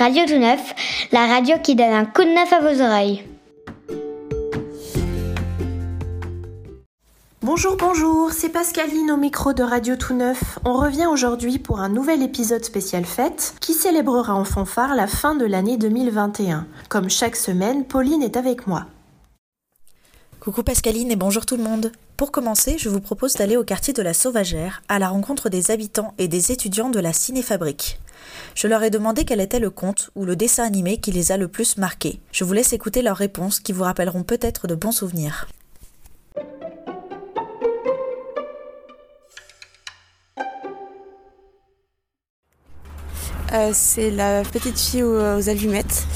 Radio Tout Neuf, la radio qui donne un coup de neuf à vos oreilles. Bonjour, bonjour, c'est Pascaline au micro de Radio Tout Neuf. On revient aujourd'hui pour un nouvel épisode spécial fête qui célébrera en fanfare la fin de l'année 2021. Comme chaque semaine, Pauline est avec moi. Coucou Pascaline et bonjour tout le monde. Pour commencer, je vous propose d'aller au quartier de la Sauvagère à la rencontre des habitants et des étudiants de la Cinéfabrique. Je leur ai demandé quel était le conte ou le dessin animé qui les a le plus marqués. Je vous laisse écouter leurs réponses qui vous rappelleront peut-être de bons souvenirs. Euh, c'est la petite fille aux, allumettes.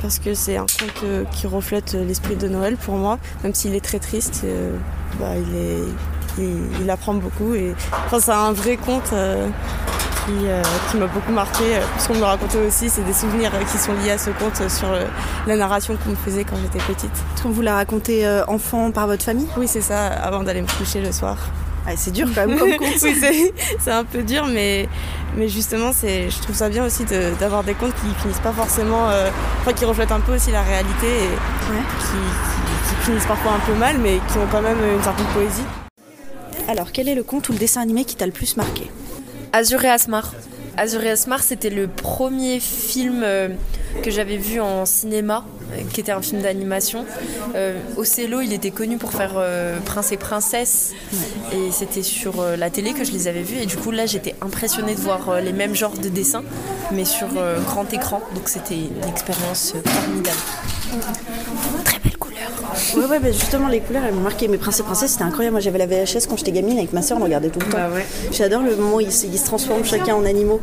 Parce que c'est un conte euh, qui reflète l'esprit de Noël pour moi. Même s'il est très triste, euh, bah, il, est, il, apprend beaucoup. Et, enfin, c'est un vrai conte qui, m'a beaucoup marqué. Ce qu'on me racontait aussi, c'est des souvenirs qui sont liés à ce conte sur la narration qu'on me faisait quand j'étais petite. Est-ce qu'on vous l'a raconté enfant par votre famille? Oui, c'est ça, avant d'aller me coucher le soir. Ah, c'est dur quand même comme conte. oui, c'est un peu dur, mais, mais justement, je trouve ça bien aussi d'avoir des contes qui finissent pas forcément. Euh, enfin, qui reflètent un peu aussi la réalité et qui, finissent parfois un peu mal, mais qui ont quand même une certaine poésie. Alors, quel est le conte ou le dessin animé qui t'a le plus marqué? Azur et Asmar. Azur et Asmar, c'était le premier film euh, que j'avais vu en cinéma, qui était un film d'animation. Euh, Océlo, il était connu pour faire euh, Prince et Princesse, et c'était sur la télé que je les avais vus. Et du coup, là, j'étais impressionnée de voir les mêmes genres de dessins, mais sur grand écran. Donc, c'était une expérience formidable. Très belle couleur. Ouais, ouais, bah, justement, les couleurs, elles m'ont marqué. Mes Prince et Princesse, c'était incroyable. Moi, j'avais la VHS quand j'étais gamine avec ma soeur, on regardait tout le temps. Bah J'adore le moment où ils se transforment chacun en animaux.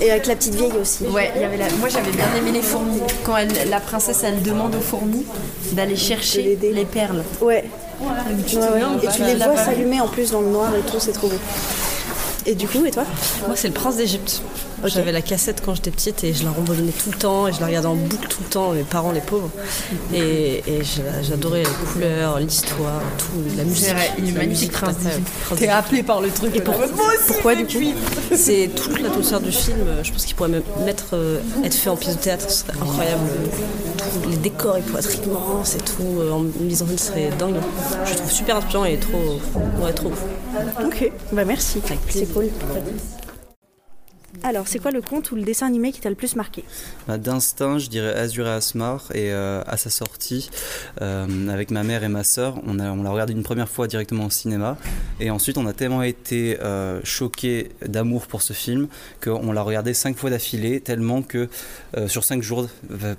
Et, avec la petite vieille aussi. Ouais, y avait moi j'avais bien aimé les fourmis. Quand la princesse elle demande aux fourmis d'aller chercher les perles. Ouais. et tu les vois s'allumer en plus dans le noir et tout, c'est trop beau. Et du coup, et toi? Moi, c'est le prince d'Égypte. J'avais la cassette quand j'étais petite et je la rembobinais tout le temps et je la regardais en boucle tout le temps, mes parents les pauvres. Et, j'adorais les couleurs, l'histoire, tout, la musique. Il est magnifique T'es appelé par le truc. Et pourquoi du coup C'est toute la douceur du film. Je pense qu'il pourrait même mettre, euh, être fait en pièce de théâtre, ce serait incroyable. les décors, ils pourraient être immenses et tout. Euh, en mise en scène, ce serait dingue. Je trouve super inspirant et trop, ouais, trop. Ok, bah merci. C'est cool. Alors, c'est quoi le conte ou le dessin animé qui t'a le plus marqué? Bah, D'instinct, je dirais Azur et Asmar. Et euh, à sa sortie, euh, avec ma mère et ma soeur, on, on l'a regardé une première fois directement au cinéma. Et ensuite, on a tellement été euh, choqués d'amour pour ce film qu'on l'a regardé cinq fois d'affilée, tellement que sur cinq jours.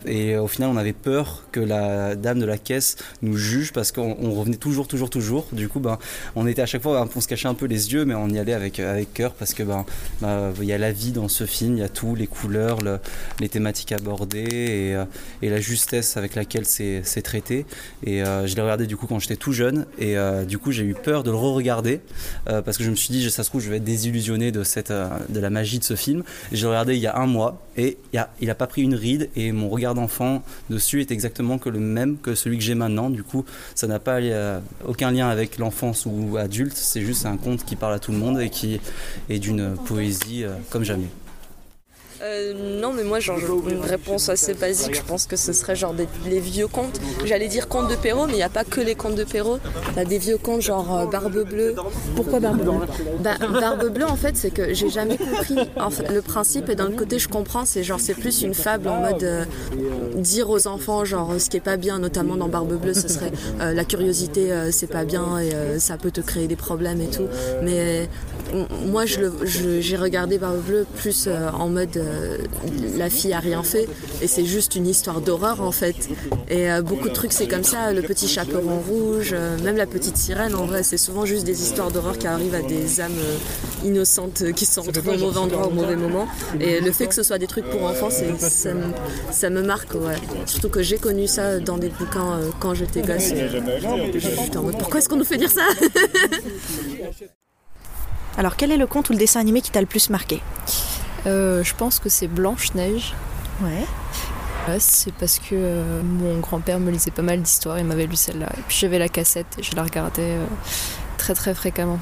Et au final, on avait peur que la dame de la caisse nous juge parce qu'on revenait toujours, toujours, toujours. Du coup, ben, on était à chaque fois, on se cachait un peu les yeux, mais on y allait avec, avec cœur parce que ben, ben y a la vie dans ce film. Il y a tout, les couleurs, les thématiques abordées euh, et, la justesse avec laquelle c'est traité. Et euh, je l'ai regardé du coup quand j'étais tout jeune et euh, du coup j'ai eu peur de le re-regarder parce que je me suis dit ça se trouve je vais être désillusionné de, la magie de ce film. J'ai regardé il y a un mois et il n'a pas pris une ride et mon regard d'enfant dessus est exactement le même que celui que j'ai maintenant. Du coup ça n'a pas aucun lien avec l'enfance ou adulte, c'est juste un conte qui parle à tout le monde et qui est d'une poésie comme jamais. Euh, non, mais moi, genre, une réponse assez basique, je pense que ce serait genre des, les vieux contes. J'allais dire contes de Perrault, mais il n'y a pas que les contes de Perrault. Il y a des vieux contes genre euh, Barbe Bleue. Pourquoi Barbe Bleue? Bah, Barbe Bleue, en fait, c'est que j'ai jamais compris en fait, le principe, et d'un côté, je comprends, c'est genre, c'est plus une fable en mode euh, dire aux enfants, genre, ce qui est pas bien, notamment dans Barbe Bleue, ce serait la curiosité, c'est pas bien, et ça peut te créer des problèmes et tout. Mais moi, j'ai regardé Barbe Bleue plus en mode euh, la fille a rien fait et c'est juste une histoire d'horreur en fait. Et euh, beaucoup de trucs c'est comme ça, le petit chaperon rouge, euh, même la petite sirène en vrai, c'est souvent juste des histoires d'horreur qui arrivent à des âmes innocentes qui sont retrouvées au mauvais endroit au mauvais moment. Et le fait que ce soit des trucs pour enfants, ça me, ça me marque, ouais. Surtout que j'ai connu ça dans des bouquins quand j'étais gosse. en mode pourquoi est-ce qu'on nous fait dire ça? Alors quel est le conte ou le dessin animé qui t'a le plus marqué euh, je pense que c'est Blanche-Neige. Ouais. c'est parce que euh, mon grand-père me lisait pas mal d'histoires, il m'avait lu celle-là. Et puis j'avais la cassette et je la regardais euh, très très fréquemment.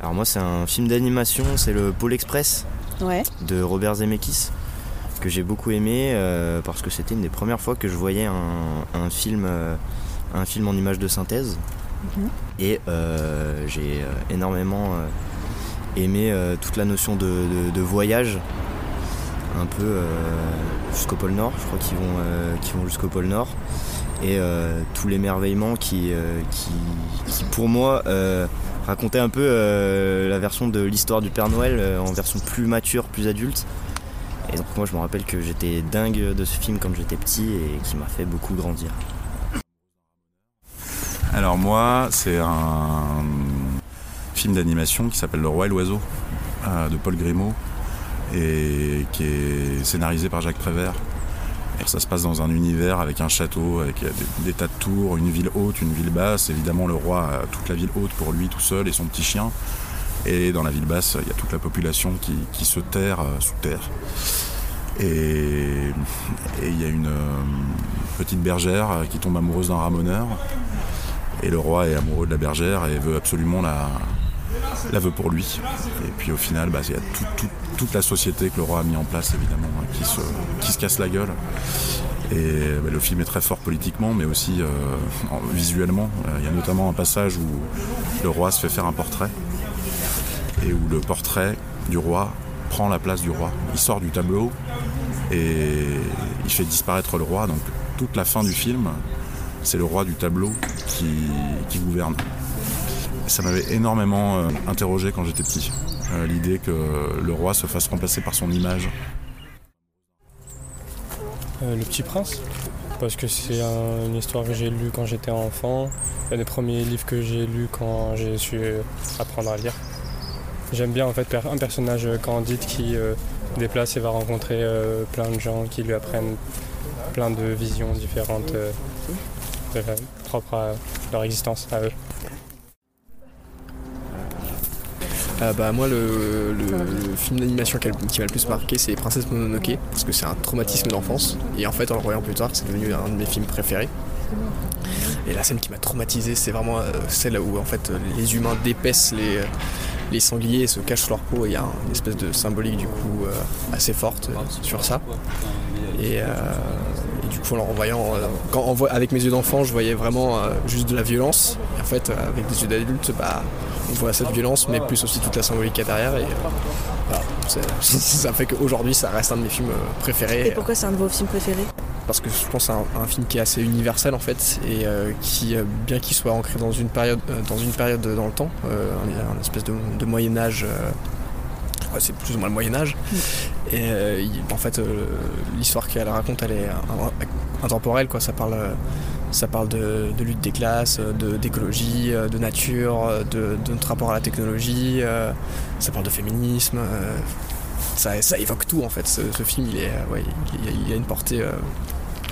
Alors moi c'est un film d'animation, c'est le Pôle Express ouais. de Robert Zemeckis. que j'ai beaucoup aimé parce que c'était une des premières fois que je voyais un, film, un film en image de synthèse. Mhm. Et j'ai énormément aimé toute la notion de, voyage, un peu jusqu'au pôle Nord. Je crois qu'ils vont, vont jusqu'au pôle Nord et euh, tout l'émerveillement qui, euh, qui, pour moi euh, racontait un peu la version de l'histoire du Père Noël en version plus mature, plus adulte. Et donc moi je me rappelle que j'étais dingue de ce film quand j'étais petit et qui m'a fait beaucoup grandir. Alors moi c'est un film d'animation qui s'appelle Le Roi et l'Oiseau de Paul Grimaud et qui est scénarisé par Jacques Prévert ça se passe dans un univers avec un château, avec des, tas de tours, une ville haute, une ville basse. Évidemment, le roi a toute la ville haute pour lui tout seul et son petit chien. Et dans la ville basse, il y a toute la population qui, se terre euh, sous terre. Et il y a une euh, petite bergère qui tombe amoureuse d'un ramoneur. Et le roi est amoureux de la bergère et veut absolument la, la veut pour lui. Et puis au final, il y a toute la société que le roi a mis en place, évidemment, hein, qui, se, qui se casse la gueule. Et bah, le film est très fort politiquement, mais aussi euh, visuellement. Euh, il y a notamment un passage où le roi se fait faire un portrait, et où le portrait du roi prend la place du roi. Il sort du tableau et il fait disparaître le roi. Donc toute la fin du film, c'est le roi du tableau qui gouverne ça m'avait énormément euh, interrogé quand j'étais petit. Euh, l'idée que le roi se fasse remplacer par son image. Euh, le Petit Prince, parce que c'est une histoire que j'ai lue quand j'étais enfant, un des premiers livres que j'ai lus quand j'ai su apprendre à lire. J'aime bien en fait un personnage candide qui déplace et va rencontrer plein de gens qui lui apprennent plein de visions différentes propres à leur existence à eux. Euh, bah, moi, le, film d'animation qui m'a le plus marqué, c'est Princesse Mononoke, parce que c'est un traumatisme d'enfance. Et en fait, en le voyant plus tard, c'est devenu un de mes films préférés. Et la scène qui m'a traumatisé, c'est vraiment euh, celle où en fait les humains dépaissent les, les sangliers et se cachent leur peau. Il y a une espèce de symbolique du coup euh, assez forte sur ça. Et, du coup, en revoyant, quand, avec mes yeux d'enfant, je voyais vraiment juste de la violence. Et en fait, avec des yeux d'adulte, bah, on voit cette violence, mais plus aussi toute la symbolique qu'il y a derrière. Et euh, ça fait qu'aujourd'hui, ça reste un de mes films euh, préférés. Et pourquoi c'est un de vos films préférés? Parce que je pense c'est un, film qui est assez universel en fait et euh, qui bien qu'il soit ancré dans une période dans une période dans le temps un, espèce de, Moyen Âge c'est plus ou moins le Moyen Âge mm. et en fait l'histoire qu'elle raconte elle est intemporelle quoi ça parle ça parle de, lutte des classes, d'écologie, euh, de, nature, euh, de, notre rapport à la technologie, euh, ça parle de féminisme. Ça, évoque tout en fait. Ce, film, il, a une portée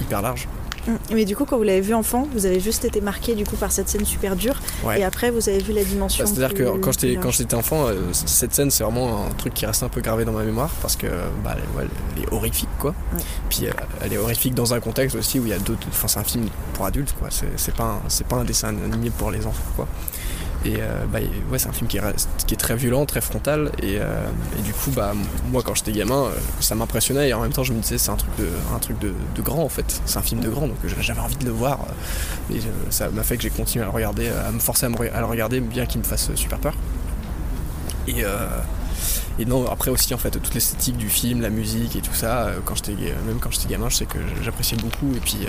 hyper large. Mm. Mais du coup, quand vous l'avez vu enfant, vous avez juste été marqué du coup par cette scène super dure. Et après, vous avez vu la dimension. Bah, c'est-à-dire que quand j'étais quand j'étais enfant, euh, cette scène c'est vraiment un truc qui reste un peu gravé dans ma mémoire parce que bah, elle, est horrifique quoi. Puis euh, elle est horrifique dans un contexte aussi où il y a d'autres. Enfin, c'est un film pour adultes quoi. C'est pas c'est pas un dessin animé pour les enfants quoi. Et euh, bah, ouais, c'est un film qui est, qui est, très violent, très frontal. Et, euh, et du coup, bah, moi, quand j'étais gamin, euh, ça m'impressionnait. Et en même temps, je me disais, c'est un truc, de, un truc de, de grand, en fait. C'est un film de grand, donc j'avais envie de le voir. Et ça m'a fait que j'ai continué à le regarder, à me forcer à, le regarder, bien qu'il me fasse super peur. Et, et non, après aussi, en fait, toute l'esthétique du film, la musique et tout ça, quand même quand j'étais gamin, je sais que j'appréciais beaucoup. Et puis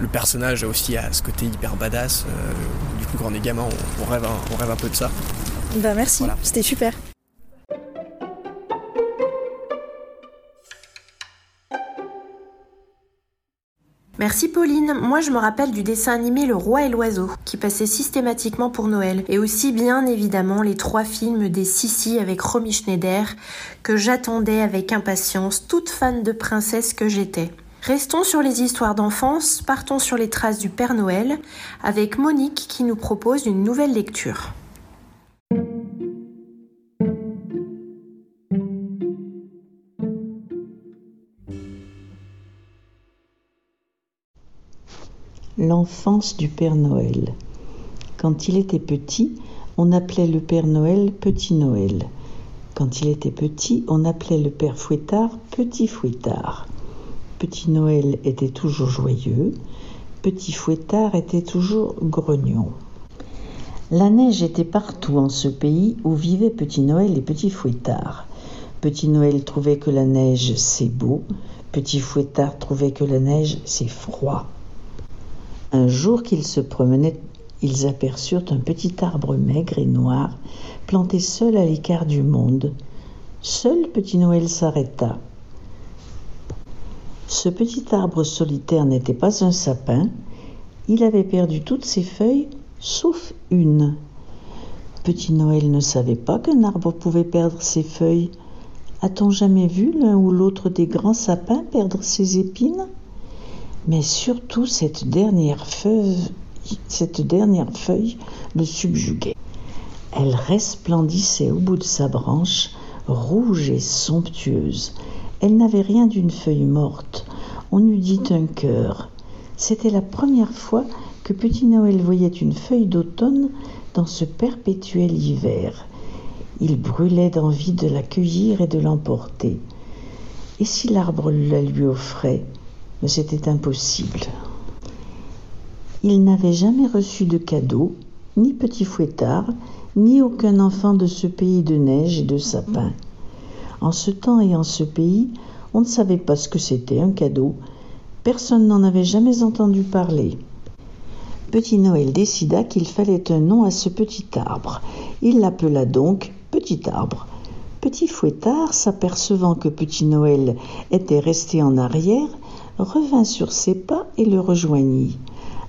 le personnage aussi a ce côté hyper badass. Euh, du coup, quand on est gamin, on, rêve, un, on rêve un peu de ça. Bah merci, c'était super. Merci Pauline. Moi je me rappelle du dessin animé Le Roi et l'Oiseau, qui passait systématiquement pour Noël, et aussi bien évidemment les trois films des Sissi avec Romy Schneider, que j'attendais avec impatience, toute fan de princesse que j'étais. Restons sur les histoires d'enfance, partons sur les traces du Père Noël avec Monique qui nous propose une nouvelle lecture. L'enfance du Père Noël. Quand il était petit, on appelait le Père Noël Petit Noël. Quand il était petit, on appelait le père Fouettard Petit Fouettard. Petit Noël était toujours joyeux, Petit Fouettard était toujours grognon. La neige était partout en ce pays où vivaient Petit Noël et Petit Fouettard. Petit Noël trouvait que la neige c'est beau, Petit Fouettard trouvait que la neige c'est froid. Un jour qu'ils se promenaient, ils aperçurent un petit arbre maigre et noir, planté seul à l'écart du monde. Seul Petit Noël s'arrêta. Ce petit arbre solitaire n'était pas un sapin, il avait perdu toutes ses feuilles sauf une. Petit Noël ne savait pas qu'un arbre pouvait perdre ses feuilles. A-t-on jamais vu l'un ou l'autre des grands sapins perdre ses épines? Mais surtout cette dernière feuille, cette dernière feuille le subjuguait. Elle resplendissait au bout de sa branche, rouge et somptueuse. Elle n'avait rien d'une feuille morte. On eût dit un cœur. C'était la première fois que Petit Noël voyait une feuille d'automne dans ce perpétuel hiver. Il brûlait d'envie de la cueillir et de l'emporter. Et si l'arbre la lui offrait? Mais c'était impossible. Il n'avait jamais reçu de cadeau, ni petit fouettard, ni aucun enfant de ce pays de neige et de sapins. En ce temps et en ce pays, on ne savait pas ce que c'était un cadeau. Personne n'en avait jamais entendu parler. Petit Noël décida qu'il fallait un nom à ce petit arbre. Il l'appela donc Petit Arbre. Petit Fouettard, s'apercevant que Petit Noël était resté en arrière, revint sur ses pas et le rejoignit.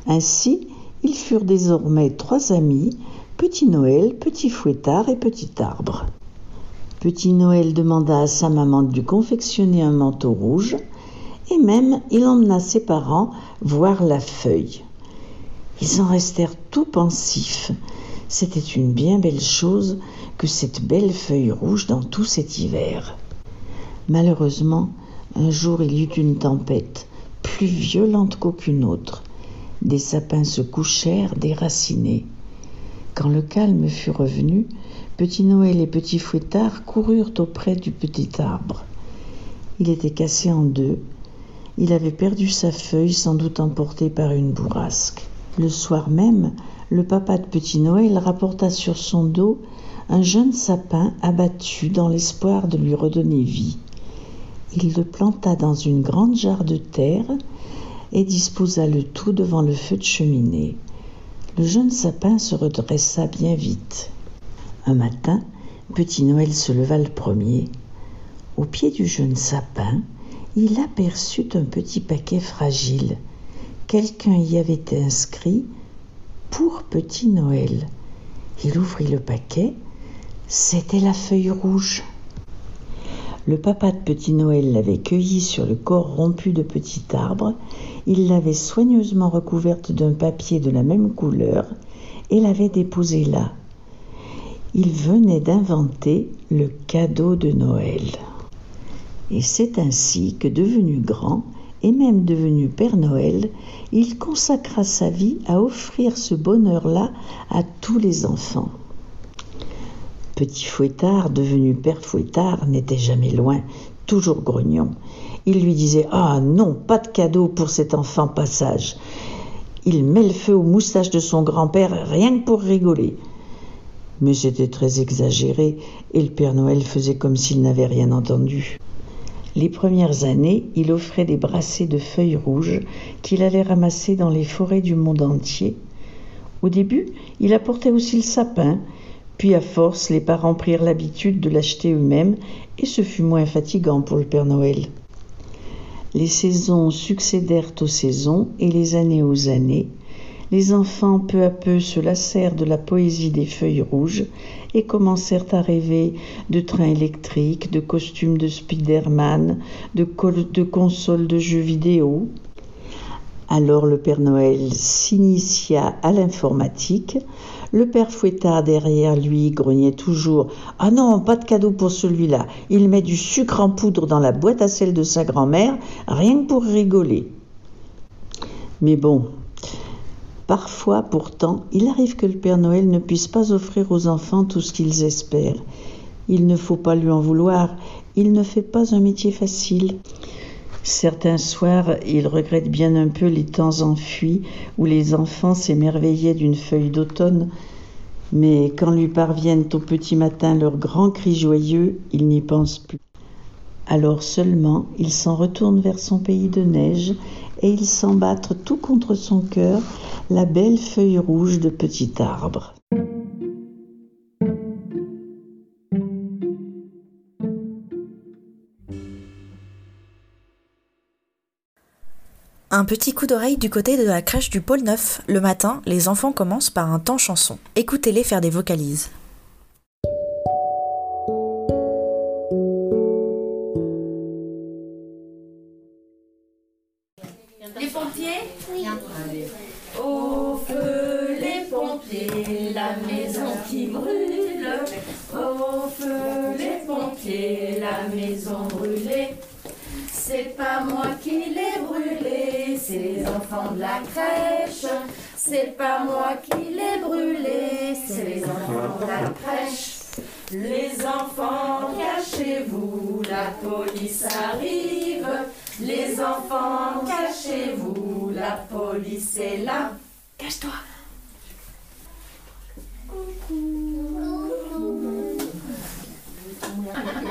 Ainsi, ils furent désormais trois amis, Petit Noël, Petit Fouettard et Petit Arbre. Petit Noël demanda à sa maman de lui confectionner un manteau rouge, et même il emmena ses parents voir la feuille. Ils en restèrent tout pensifs. C'était une bien belle chose que cette belle feuille rouge dans tout cet hiver. Malheureusement, un jour il y eut une tempête, plus violente qu'aucune autre. Des sapins se couchèrent déracinés. Quand le calme fut revenu, Petit Noël et Petit Fouettard coururent auprès du petit arbre. Il était cassé en deux. Il avait perdu sa feuille, sans doute emportée par une bourrasque. Le soir même, le papa de Petit Noël rapporta sur son dos un jeune sapin abattu dans l'espoir de lui redonner vie. Il le planta dans une grande jarre de terre et disposa le tout devant le feu de cheminée. Le jeune sapin se redressa bien vite. Un matin, Petit Noël se leva le premier. Au pied du jeune sapin, il aperçut un petit paquet fragile quelqu'un y avait inscrit pour Petit Noël. Il ouvrit le paquet, c'était la feuille rouge. Le papa de Petit Noël l'avait cueillie sur le corps rompu de petit arbre, il l'avait soigneusement recouverte d'un papier de la même couleur et l'avait déposée là. Il venait d'inventer le cadeau de Noël. Et c'est ainsi que, devenu grand, et même devenu Père Noël, il consacra sa vie à offrir ce bonheur-là à tous les enfants. Petit Fouettard, devenu Père Fouettard, n'était jamais loin, toujours grognon. Il lui disait Ah non, pas de cadeau pour cet enfant passage. Il met le feu aux moustaches de son grand-père rien que pour rigoler. Mais c'était très exagéré, et le Père Noël faisait comme s'il n'avait rien entendu. Les premières années, il offrait des brassées de feuilles rouges qu'il allait ramasser dans les forêts du monde entier. Au début, il apportait aussi le sapin, puis à force, les parents prirent l'habitude de l'acheter eux-mêmes et ce fut moins fatigant pour le Père Noël. Les saisons succédèrent aux saisons et les années aux années. Les enfants peu à peu se lassèrent de la poésie des feuilles rouges et commencèrent à rêver de trains électriques, de costumes de Spider-Man, de, consoles de jeux vidéo. Alors le Père Noël s'initia à l'informatique. Le Père Fouettard derrière lui grognait toujours Ah non, pas de cadeau pour celui-là. Il met du sucre en poudre dans la boîte à sel de sa grand-mère, rien que pour rigoler. Mais bon, Parfois, pourtant, il arrive que le Père Noël ne puisse pas offrir aux enfants tout ce qu'ils espèrent. Il ne faut pas lui en vouloir, il ne fait pas un métier facile. Certains soirs, il regrette bien un peu les temps enfuis où les enfants s'émerveillaient d'une feuille d'automne, mais quand lui parviennent au petit matin leurs grands cris joyeux, il n'y pense plus. Alors seulement, il s'en retourne vers son pays de neige et il sent battre tout contre son cœur la belle feuille rouge de petit arbre. Un petit coup d'oreille du côté de la crèche du pôle 9. Le matin, les enfants commencent par un temps chanson. Écoutez-les faire des vocalises. La maison qui brûle. Au feu les pompiers, la maison brûlée. C'est pas moi qui l'ai brûlé, c'est les enfants de la crèche. C'est pas moi qui l'ai brûlé, c'est les enfants de la crèche. Les enfants, cachez-vous, la police arrive. Les enfants, cachez-vous, la police est là. Cache-toi.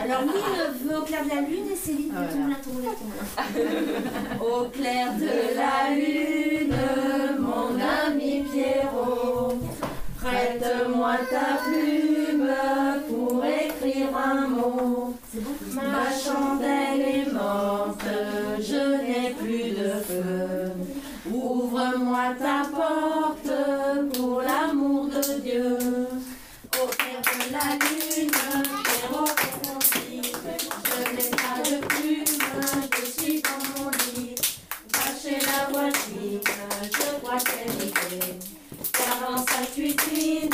Alors oui, le vœu au clair de la lune et Céline Voilà. tombe la tombe la tombe. Au clair de la lune, mon ami Pierrot, prête-moi ta plume pour écrire un mot. Ma chandelle est morte, je n'ai plus de feu. Ouvre-moi ta porte pour l'amour de Dieu. Au clair de la lune, Pierrot répondit, je n'ai pas de plume, je suis dans mon lit. Va chez la voisine, je crois qu'elle y est. Dans sa cuisine,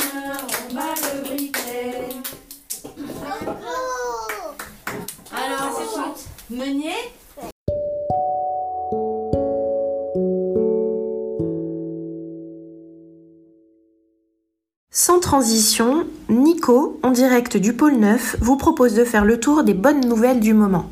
on bat le briquet. Alors, c'est. Meunier Sans transition, Nico, en direct du pôle 9, vous propose de faire le tour des bonnes nouvelles du moment.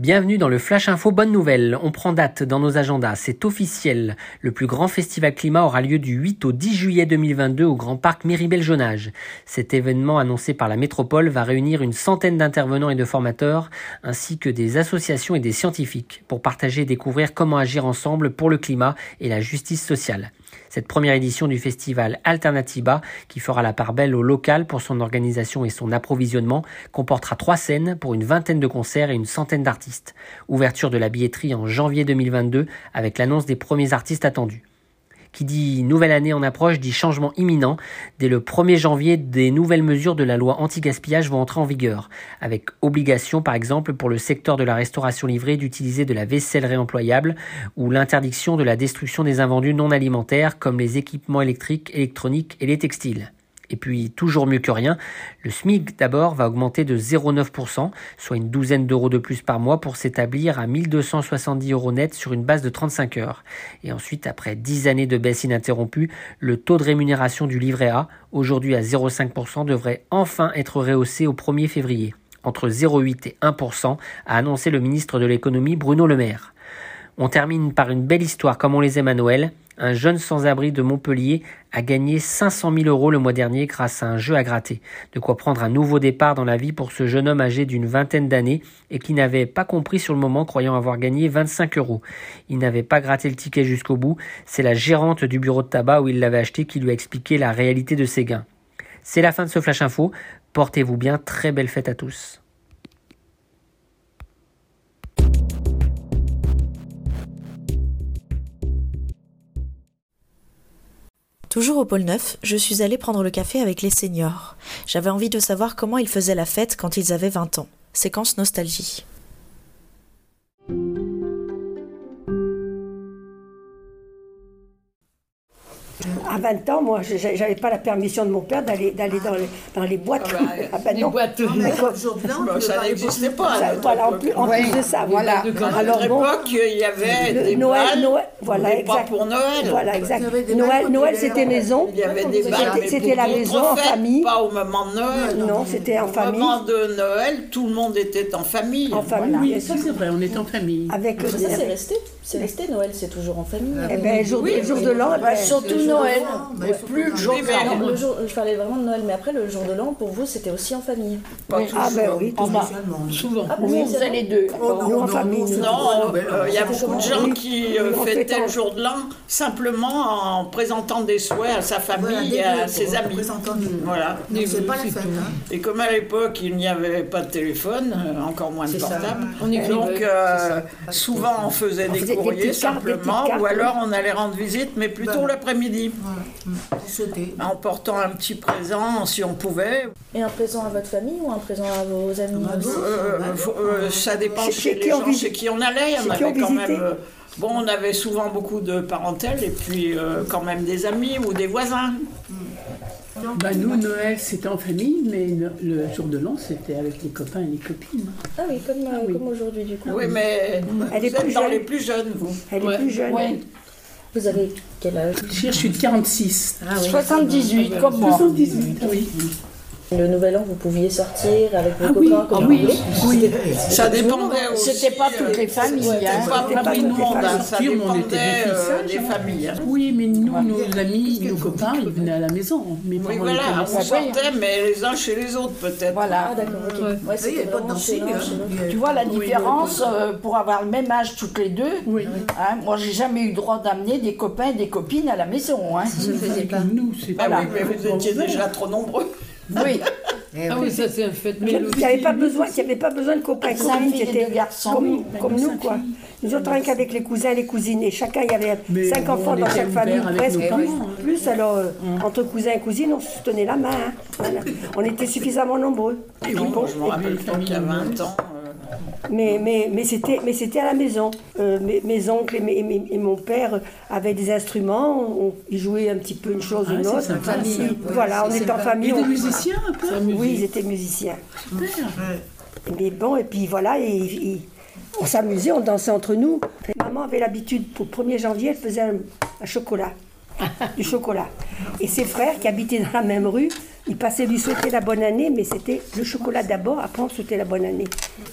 Bienvenue dans le Flash Info Bonne Nouvelle. On prend date dans nos agendas, c'est officiel. Le plus grand festival climat aura lieu du 8 au 10 juillet 2022 au Grand Parc Méribel-Jonage. Cet événement annoncé par la métropole va réunir une centaine d'intervenants et de formateurs, ainsi que des associations et des scientifiques, pour partager et découvrir comment agir ensemble pour le climat et la justice sociale. Cette première édition du festival Alternatiba, qui fera la part belle au local pour son organisation et son approvisionnement, comportera trois scènes pour une vingtaine de concerts et une centaine d'artistes. Ouverture de la billetterie en janvier 2022 avec l'annonce des premiers artistes attendus. Qui dit nouvelle année en approche dit changement imminent. Dès le 1er janvier, des nouvelles mesures de la loi anti-gaspillage vont entrer en vigueur, avec obligation par exemple pour le secteur de la restauration livrée d'utiliser de la vaisselle réemployable ou l'interdiction de la destruction des invendus non alimentaires comme les équipements électriques, électroniques et les textiles. Et puis, toujours mieux que rien, le SMIC d'abord va augmenter de 0,9%, soit une douzaine d'euros de plus par mois pour s'établir à 1270 euros net sur une base de 35 heures. Et ensuite, après 10 années de baisse ininterrompue, le taux de rémunération du livret A, aujourd'hui à 0,5%, devrait enfin être rehaussé au 1er février. Entre 0,8 et 1%, a annoncé le ministre de l'économie Bruno Le Maire. On termine par une belle histoire comme on les aime à Noël. Un jeune sans-abri de Montpellier a gagné 500 000 euros le mois dernier grâce à un jeu à gratter. De quoi prendre un nouveau départ dans la vie pour ce jeune homme âgé d'une vingtaine d'années et qui n'avait pas compris sur le moment croyant avoir gagné 25 euros. Il n'avait pas gratté le ticket jusqu'au bout. C'est la gérante du bureau de tabac où il l'avait acheté qui lui a expliqué la réalité de ses gains. C'est la fin de ce Flash Info. Portez-vous bien. Très belle fête à tous. Toujours au pôle 9, je suis allée prendre le café avec les seniors. J'avais envie de savoir comment ils faisaient la fête quand ils avaient 20 ans. Séquence nostalgie. À 20 ans, moi, je- j'avais pas la permission de mon père d'aller d'aller dans, les, dans les boîtes. Ah ben non. Mais quoi- Bah, ça n'existait pas. Ça- à voilà, en plus, en plus de ça, voilà. À notre Alors bon, époque, il y avait le- des Noël, balles, Noël, voilà, mais exact. pas pour Noël. Voilà, exact. Noël, Noël c'était maison. Il y avait des balles, C'était- la maison en famille. Pas au moment de Noël. Non, c'était en famille. Au moment de Noël, tout le monde était en famille. En famille, Voilà. bien sûr. vrai, on est en famille. Avec Ça, c'est resté. C'est resté Noël, c'est toujours en famille. Eh ben, jour, Oui, le jour oui. de l'an, eh ben, surtout de Noël. l'an, mais plus le jour de mais- l'an. Le jour- Je parlais vraiment de Noël, mais après, le jour de l'an, pour vous, c'était aussi en famille. Pas Ah ben oui, tout ça. Souvent. Ah, Oui, on faisait les deux. Nous, en famille. nous. Non, euh, il y a beaucoup de gens qui euh, fêtaient fêtait- le jour de l'an simplement en présentant des souhaits à sa famille et à ses amis. Voilà. C'est pas la fête, hein. Et comme à l'époque, il n'y avait pas de téléphone, euh, encore moins de portable, donc souvent on faisait des courriers simplement, ou alors on allait rendre visite, mais plutôt l'après-midi, Sauter. en portant un petit présent si on pouvait. Et un présent à votre famille ou un présent à vos amis aussi Euh, faut- euh, ça dépend Chez- chez, les qui on gens, visite- chez qui on allait. Chez avait on quand visitait même. euh, bon, on avait souvent beaucoup de parentèles et puis euh, quand même des amis ou des voisins. Bah, nous, Noël, c'était en famille, mais le, jour de l'an, c'était avec les copains et les copines. Ah oui, comme, euh, comme aujourd'hui, du coup. Oui, mais Elle vous est êtes plus dans jeune. les plus jeunes, vous. Elle est plus jeune. Ouais. Vous avez quel âge? Je suis de 46. Ah oui. 78, comme moi. 78, oui. Le nouvel an, vous pouviez sortir avec vos Ah oui, copains comme ah oui, vous voulez oui. Ça dépendait aussi. C'était pas toutes les euh, familles, C'était hein. pas pas tout le toutes les monde, familles. hein, ça mais dépendait euh, des hein. familles. hein. Oui, mais nous, nos amis, nos copains, ils venaient à la maison. Mes Oui, parents voilà, on sortait, mais les uns chez les autres peut-être. Voilà. Ah d'accord, ok. Ouais, Oui, pas de hein. Tu vois la Oui, différence euh, pour avoir le même âge toutes les deux Oui. hein, Moi, j'ai jamais eu le droit d'amener des copains et des copines à la maison. Hein. Nous, c'est Bah oui, mais vous étiez déjà trop nombreux. Oui. Ah oui, ça c'est un fait. Il n'y avait pas besoin, il avait pas besoin de copains copines qui étaient garçons. comme, nous, quoi. Nous autres, rien qu'avec les cousins et les cousines, et chacun, il y avait Mais cinq bon, enfants dans chaque famille, presque plus. parents, hein. Plus, alors, euh, entre cousins et cousines, on se tenait la main. hein. Voilà. On était suffisamment nombreux. Et oui, moi, je me rappelle qu'il y a 20 ans. euh, Mais, mais, mais c'était mais c'était à la maison. Euh, mes, mes oncles et, mes- et mes- et mon père avaient des instruments. on- ils jouaient un petit peu une chose ou Ah, une c'est autre. Ils- voilà, on C'est était en famille. Des on- musiciens, un peu Oui, ils étaient musiciens. Super. Mais bon, et puis voilà, et, et- on s'amusait, on dansait entre nous. Maman avait l'habitude, pour le 1er janvier, elle faisait un, un chocolat, du chocolat. Et ses frères, qui habitaient dans la même rue, ils passaient lui souhaiter la bonne année, mais c'était le chocolat d'abord, après on souhaitait la bonne année.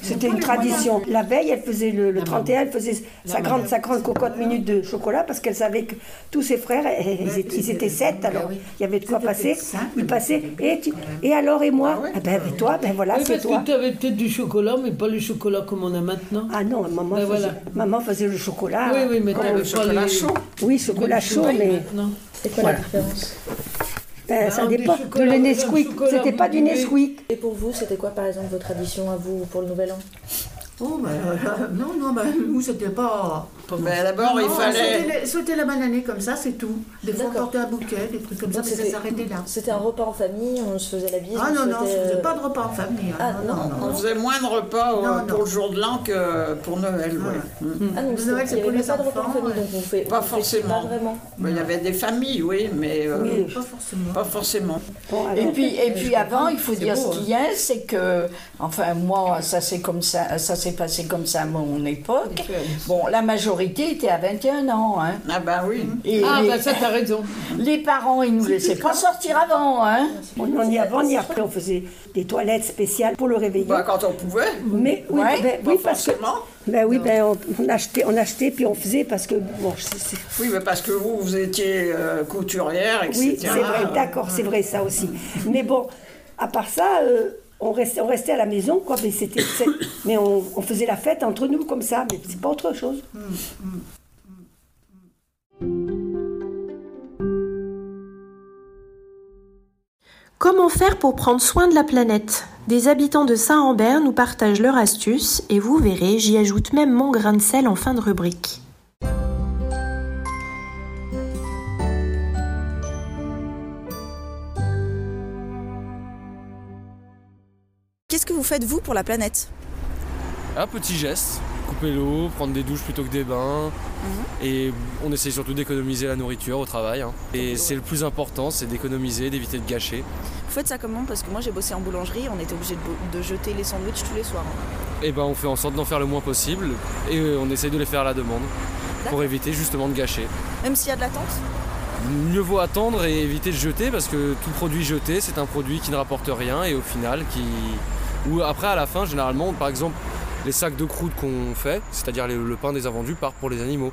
C'était une tradition. La veille, elle faisait le, le 31, elle faisait sa grande, sa grande cocotte minute de chocolat, parce qu'elle savait que tous ses frères, eh, ils étaient, ils étaient sept, alors il y avait de quoi passer. Ils passaient, et, tu- et alors, et moi? Eh ben, et toi, ben voilà, Oui, c'est parce toi. que tu avais peut-être du chocolat, mais pas le chocolat comme on a maintenant. Ah non, maman, Ben faisait, voilà. maman faisait le chocolat. Oui, oui, mais le chocolat les- chaud. Oui, chocolat chaud, mais. C'est quoi Voilà. la différence? Ben, ça dépend. De le Nesquik, c'était pas du. Nesquik. Et pour vous, c'était quoi par exemple vos traditions à vous pour le nouvel an? Oh, ben, euh, non, non, ben, nous, c'était pas. Ben, d'abord, Non, il on fallait. souhaitait la bonne année comme ça, c'est tout. Des fois, on portait un bouquet, des trucs comme ça, mais ça c'était- s'arrêtait là. C'était un repas en famille, on se faisait la bise. Ah on non, non, on ne faisait euh, pas de repas en famille. hein. Ah, non, non, non, non. On faisait moins de repas euh, Non, non. pour le jour de l'an que pour Noël. ouais. Mm. Ah, c'était- Noël, il c'est y pour avait les pas de repas en enfants, famille, ouais. donc Pas forcément. Pas vraiment. Il y avait des familles, oui, mais euh, Oui. Pas forcément. pas forcément. Et puis, et puis avant, il faut C'est dire ce qu'il y a, c'est que, enfin moi, ça s'est comme ça, ça s'est passé comme ça à mon époque. Bon, la majorité était à 21 ans. Hein. Ah ben oui. Et Ah, les, bah ça, t'as raison. les parents, ils nous laissaient pas sortir avant. Hein. On ni avant ni après, on faisait des toilettes spéciales pour le réveillon. Ben, quand on pouvait. Mais oui, Ouais, ben, pas oui parce que. Ben oui, ben on, on achetait, on achetait, puis on faisait parce que bon, Oui, mais parce que vous, vous étiez euh, couturière, etc. oui, c'est vrai, d'accord, c'est vrai ça aussi. Mais bon, à part ça, euh, on restait, on restait à la maison, quoi. Mais c'était, mais on, on faisait la fête entre nous comme ça, mais c'est pas autre chose. Comment faire pour prendre soin de la planète? Des habitants de Saint-Rambert nous partagent leur astuce et vous verrez, j'y ajoute même mon grain de sel en fin de rubrique. Qu'est-ce que vous faites vous pour la planète Un petit geste, couper l'eau, prendre des douches plutôt que des bains. Et on essaye surtout d'économiser la nourriture au travail. hein. Et c'est le plus important, c'est d'économiser, d'éviter de gâcher. Vous faites ça comment? Parce que moi j'ai bossé en boulangerie, on était obligé de, jeter les sandwichs tous les soirs. Et ben on fait en sorte d'en faire le moins possible et euh, on essaye de les faire à la demande pour éviter justement de gâcher. Même s'il y a de l'attente? Mieux vaut attendre et éviter de jeter parce que tout produit jeté c'est un produit qui ne rapporte rien et au final qui. Ou après à la fin généralement par exemple les sacs de croûte qu'on fait, c'est-à-dire le pain des invendus part pour les animaux.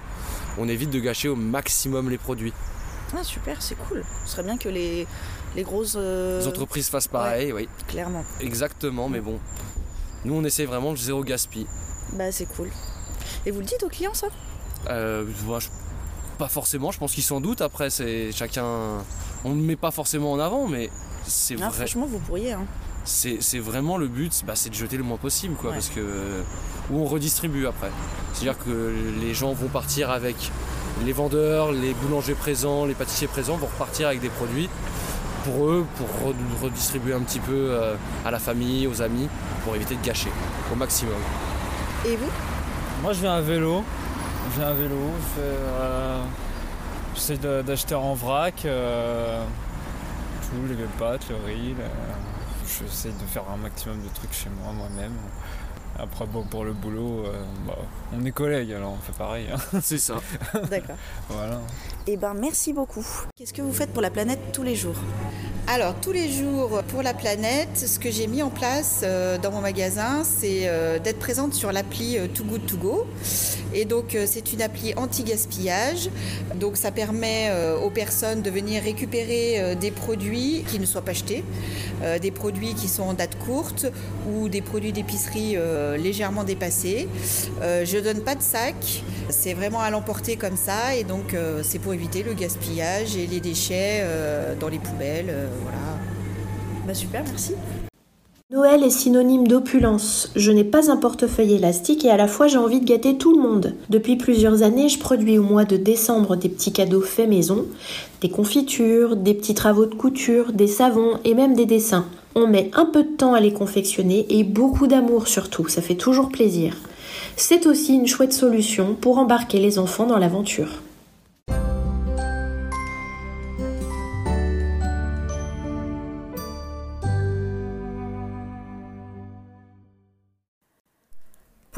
On évite de gâcher au maximum les produits. Ah super, c'est cool. Ce serait bien que les, les grosses... euh, Les entreprises fassent pareil, oui. Clairement. Exactement, mais bon. Nous on essaie vraiment le zéro gaspille. Bah c'est cool. Et vous le dites aux clients ça? Euh, je- pas forcément, je pense qu'ils s'en doutent. Après, c'est chacun. On ne met pas forcément en avant, mais c'est Ah, vrai. Franchement vous pourriez. Hein. C'est c'est vraiment le but, bah, c'est de jeter le moins possible, quoi, Ouais. parce que ou on redistribue après. C'est-à-dire que les gens vont partir avec les vendeurs, les boulangers présents, les pâtissiers présents vont repartir avec des produits pour eux, pour re- redistribuer un petit peu euh, à la famille, aux amis, pour éviter de gâcher au maximum. Et vous? Moi, je viens à vélo. Je viens à vélo. euh, J'essaie d'acheter en vrac euh, tout, les pâtes, le riz. le- J'essaie de faire un maximum de trucs chez moi, moi-même. Après, bon, pour le boulot, euh, bah, on est collègues, alors on fait pareil. hein. C'est ça. D'accord. Voilà. Eh ben merci beaucoup. Qu'est-ce que vous faites pour la planète tous les jours? Alors, tous les jours pour la planète, ce que j'ai mis en place euh, dans mon magasin, c'est euh, d'être présente sur l'appli euh, Too Good To Go. Et donc, c'est une appli anti-gaspillage. Donc, ça permet aux personnes de venir récupérer des produits qui ne soient pas jetés, des produits qui sont en date courte ou des produits d'épicerie légèrement dépassés. Je donne pas de sac, c'est vraiment à l'emporter comme ça. Et donc, c'est pour éviter le gaspillage et les déchets dans les poubelles. Voilà. Bah super, merci. Noël est synonyme d'opulence. Je n'ai pas un portefeuille élastique et à la fois j'ai envie de gâter tout le monde. Depuis plusieurs années, je produis au mois de décembre des petits cadeaux faits maison, des confitures, des petits travaux de couture, des savons et même des dessins. On met un peu de temps à les confectionner et beaucoup d'amour surtout, ça fait toujours plaisir. C'est aussi une chouette solution pour embarquer les enfants dans l'aventure.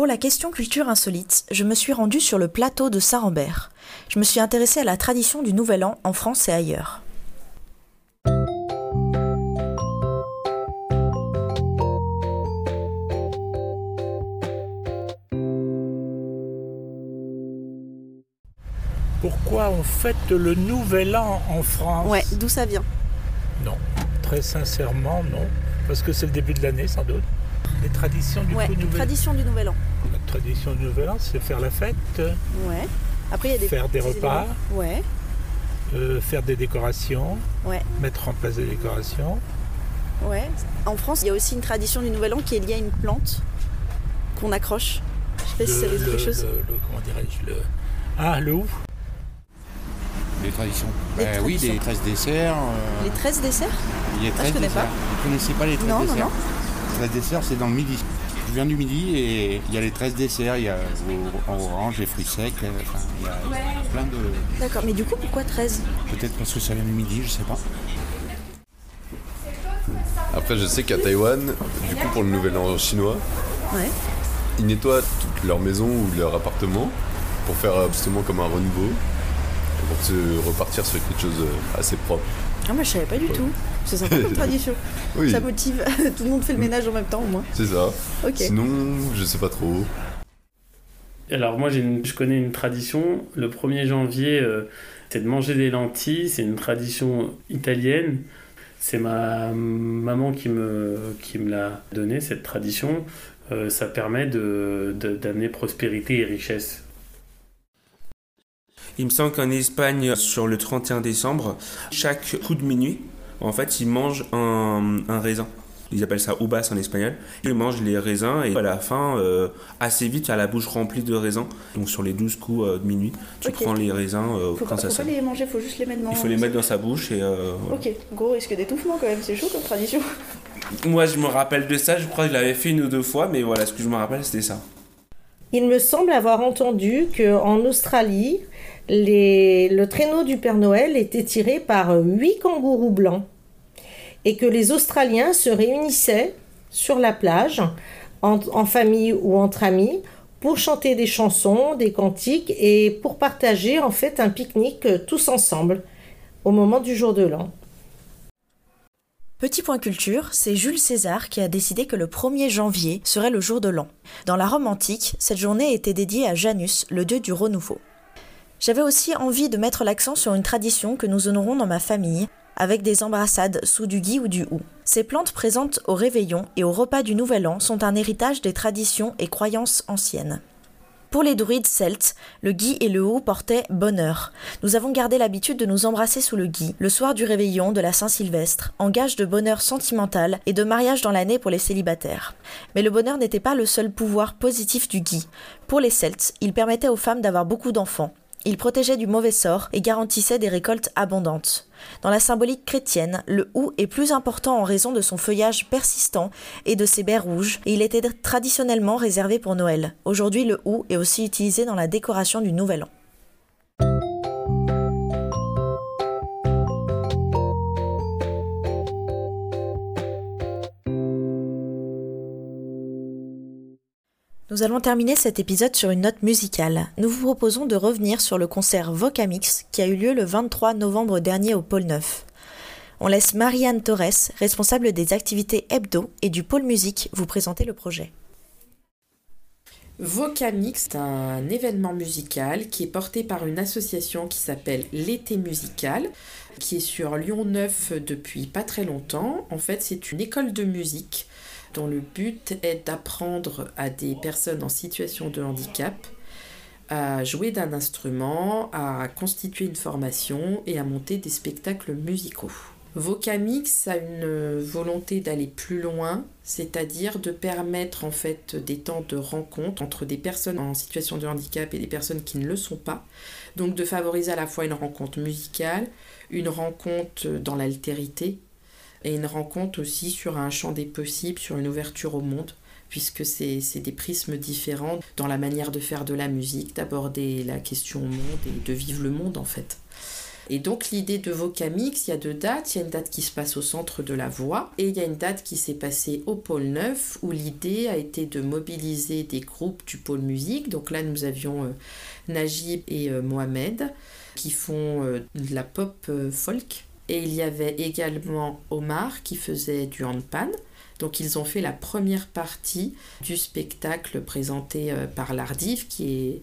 Pour la question culture insolite, je me suis rendue sur le plateau de Saint-Rambert. Je me suis intéressée à la tradition du Nouvel An en France et ailleurs. Pourquoi on fête le Nouvel An en France? Ouais, d'où ça vient? Non, très sincèrement, non. Parce que c'est le début de l'année, sans doute. Les traditions du Ouais, coup, nouvel... tradition du Nouvel An. La tradition du Nouvel An, c'est faire la fête, Ouais. Après, il y a des faire des repas, éléments. Ouais, euh, faire des décorations, ouais, mettre en place des décorations. ouais. En France, il y a aussi une tradition du Nouvel An qui est liée à une plante qu'on accroche. Je sais pas si ça vous dit quelque chose. le- le- comment dirais-je le... Ah, le ouf Les traditions. Les Bah oui, traditions. les 13 desserts. euh, Les 13 desserts Il y a Ah, 13 je connais desserts. pas. Vous connaissez pas les 13 Non, non, desserts non. Les 13 desserts, c'est dans le midi. Je viens du midi et il y a les 13 desserts. Il y a orange, les fruits secs. euh, enfin, il y a plein de. D'accord, mais du coup, pourquoi 13 Peut-être parce que ça vient du midi, je sais pas. Après, je sais qu'à Taïwan, du coup, pour le nouvel an chinois, Ouais. ils nettoient toute leur maison ou leur appartement pour faire euh, justement comme un renouveau, pour se repartir sur quelque chose euh, assez propre. Ah, moi, je savais pas du tout. C'est sympa comme tradition. Oui. Ça motive. Tout le monde fait le ménage en même temps, au moins. C'est ça. Ok. Sinon, je sais pas trop. Alors moi une- je connais une tradition, le 1er janvier euh, c'est de manger des lentilles, c'est une tradition italienne. C'est ma maman qui me, qui me l'a donné cette tradition. Euh, ça permet de- de- d'amener prospérité et richesse. Il me semble qu'en Espagne, sur le 31 décembre, chaque coup de minuit, en fait, ils mangent un, un raisin. Ils appellent ça uvas en espagnol. Ils mangent les raisins et à la fin, euh, assez vite, tu as la bouche remplie de raisins. Donc sur les 12 coups euh, de minuit, tu prends les raisins euh, Faut, quand pas, ça faut pas les manger, faut juste les mettre dans. Il faut les mettre dans sa bouche et... euh, voilà. Ok, gros risque d'étouffement quand même, c'est chaud comme tradition. Moi, je me rappelle de ça, je crois que je l'avais fait une ou deux fois, mais voilà, ce que je me rappelle, c'était ça. Il me semble avoir entendu qu'en Australie, le traîneau du Père Noël était tiré par huit kangourous blancs et que les Australiens se réunissaient sur la plage, en, en famille ou entre amis, pour chanter des chansons, des cantiques et pour partager en fait un pique-nique euh, tous ensemble au moment du jour de l'an. Petit point culture, c'est Jules César qui a décidé que le 1er janvier serait le jour de l'an. Dans la Rome antique, cette journée était dédiée à Janus, le dieu du renouveau. J'avais aussi envie de mettre l'accent sur une tradition que nous honorons dans ma famille, avec des embrassades sous du gui ou du hou. Ces plantes présentes au réveillon et au repas du Nouvel An sont un héritage des traditions et croyances anciennes. Pour les druides celtes, le gui et le hou portaient bonheur. Nous avons gardé l'habitude de nous embrasser sous le gui, le soir du réveillon de la Saint-Sylvestre, en gage de bonheur sentimental et de mariage dans l'année pour les célibataires. Mais le bonheur n'était pas le seul pouvoir positif du gui. Pour les Celtes, il permettait aux femmes d'avoir beaucoup d'enfants. Il protégeait du mauvais sort et garantissait des récoltes abondantes. Dans la symbolique chrétienne, le hou est plus important en raison de son feuillage persistant et de ses baies rouges, et il était traditionnellement réservé pour Noël. Aujourd'hui, le hou est aussi utilisé dans la décoration du Nouvel An. Nous allons terminer cet épisode sur une note musicale. Nous vous proposons de revenir sur le concert Vocamix qui a eu lieu le 23 novembre dernier au Pôle 9. On laisse Marianne Torres, responsable des activités hebdo et du Pôle Musique, vous présenter le projet. Vocamix est un événement musical qui est porté par une association qui s'appelle L'été musical, qui est sur Lyon 9 depuis pas très longtemps. En fait, c'est une école de musique dont le but est d'apprendre à des personnes en situation de handicap à jouer d'un instrument, à constituer une formation et à monter des spectacles musicaux. Vocamix a une volonté d'aller plus loin, c'est-à-dire de permettre en fait des temps de rencontre entre des personnes en situation de handicap et des personnes qui ne le sont pas. Donc de favoriser à la fois une rencontre musicale, une rencontre dans l'altérité et une rencontre aussi sur un champ des possibles, sur une ouverture au monde, puisque c'est des prismes différents dans la manière de faire de la musique, d'aborder la question au monde et de vivre le monde en fait. Et donc l'idée de Vocamix, il y a deux dates. Il y a une date qui se passe au centre de la voix et il y a une date qui s'est passée au pôle 9 où l'idée a été de mobiliser des groupes du pôle musique. Donc là nous avions euh, Najib et euh, Mohamed qui font euh, de la pop euh, folk. Et il y avait également Omar qui faisait du handpan. Donc ils ont fait la première partie du spectacle présenté euh, par l'Ardif qui est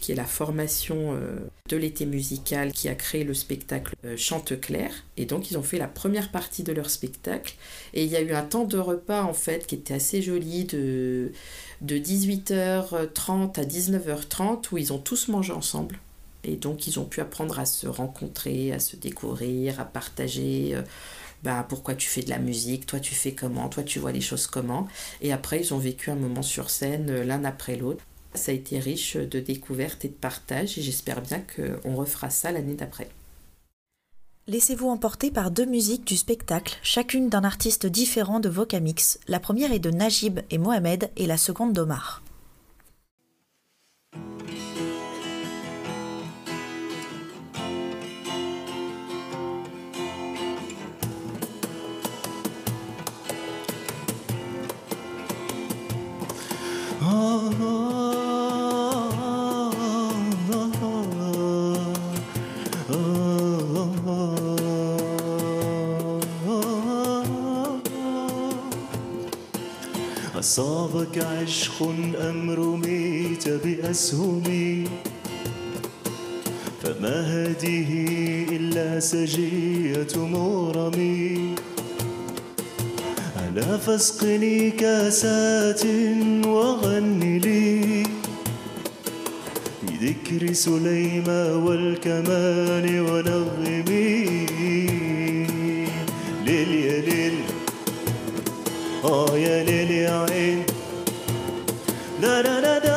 qui est la formation euh, de l'été musical qui a créé le spectacle euh, Chante Clair. Et donc, ils ont fait la première partie de leur spectacle. Et il y a eu un temps de repas, en fait, qui était assez joli, de, de 18h30 à 19h30, où ils ont tous mangé ensemble. Et donc, ils ont pu apprendre à se rencontrer, à se découvrir, à partager. euh, bah, pourquoi tu fais de la musique, toi tu fais comment, toi tu vois les choses comment. Et après, ils ont vécu un moment sur scène euh, l'un après l'autre. Ça a été riche de découvertes et de partage et j'espère bien qu'on refera ça l'année d'après. Laissez-vous emporter par deux musiques du spectacle, chacune d'un artiste différent de Vocamix. La première est de Najib et Mohamed et la seconde d'Omar. أصابك عشق أم رميت بأسهم. فما هذه إلا سجية مغرم ألا فاسقني كاسات وغن لي. بذكر سليمى والكمان ونغمي آه يا ليل يا عين لا لا لا.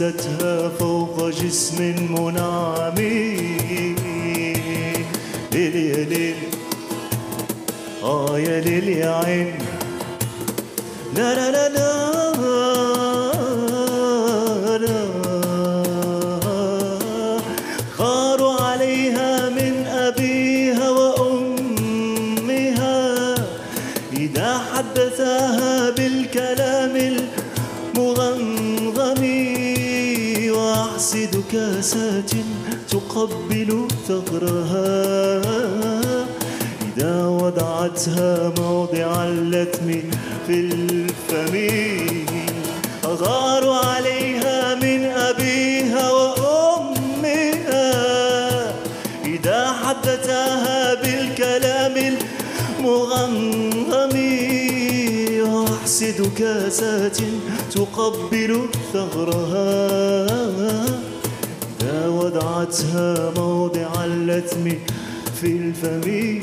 لبستها فوق جسم منعم. ليل يا ليل آه يا ليل يا عين لا لا لا كاسات تقبل ثغرها. إذا وضعتها موضع اللتم في الفم أغار عليها من أبيها وأمها. إذا حدثاها بالكلام المغمغم وأحسد كاسات تقبل ثغرها. وضعتها موضع اللتم في الفم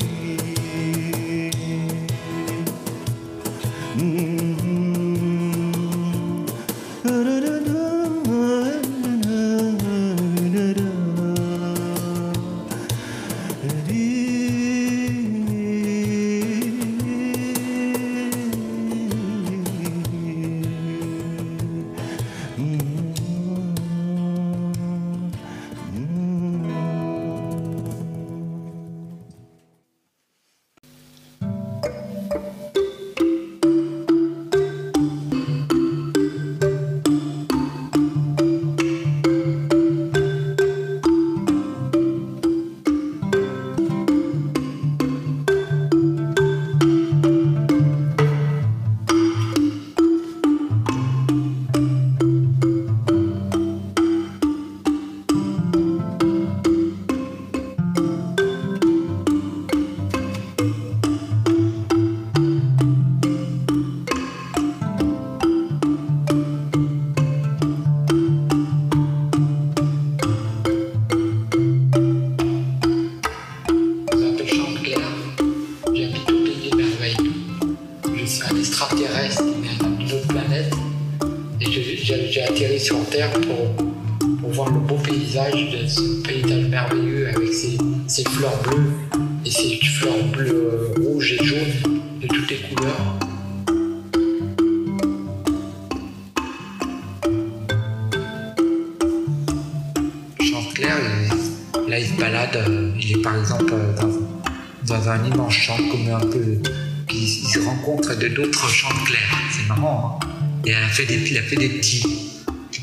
il fait des petits,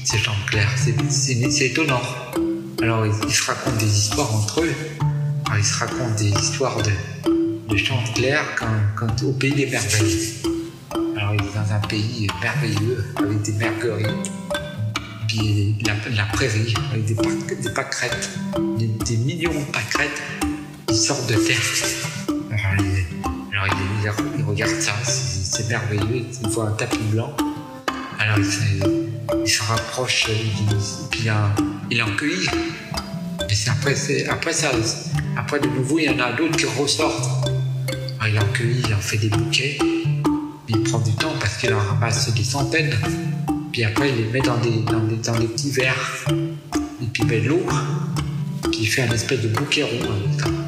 ces Chanteclair. C'est c'est- étonnant. Alors ils, ils se racontent des histoires entre eux. Alors, ils se racontent des histoires de, de Chanteclair quand, quand, au pays des merveilles. Alors il est dans un pays merveilleux avec des merguerites puis la, la prairie avec des, des pâquerettes, des, millions de pâquerettes qui sortent de terre. Alors, alors, il- il- il regarde ça, c'est merveilleux, il voit un tapis blanc. Alors il, se- rapproche, puis il, en- il en cueille. C'est après, après ça, après de nouveau, il y en a d'autres qui ressortent. Alors, il en cueille, il en fait des bouquets. Il prend du temps parce qu'il en ramasse des centaines. Puis après, il les met dans des, dans des, dans des petits verres. Et puis il met de l'eau. Puis il fait un espèce de bouquet rond.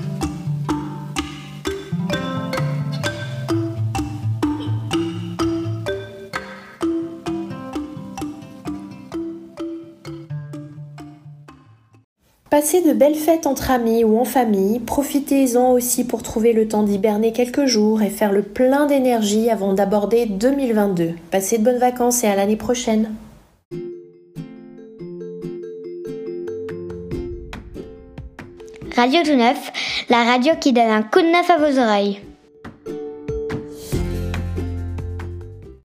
Passez de belles fêtes entre amis ou en famille, profitez-en aussi pour trouver le temps d'hiberner quelques jours et faire le plein d'énergie avant d'aborder 2022. Passez de bonnes vacances et à l'année prochaine. Radio Tout Neuf, la radio qui donne un coup de neuf à vos oreilles.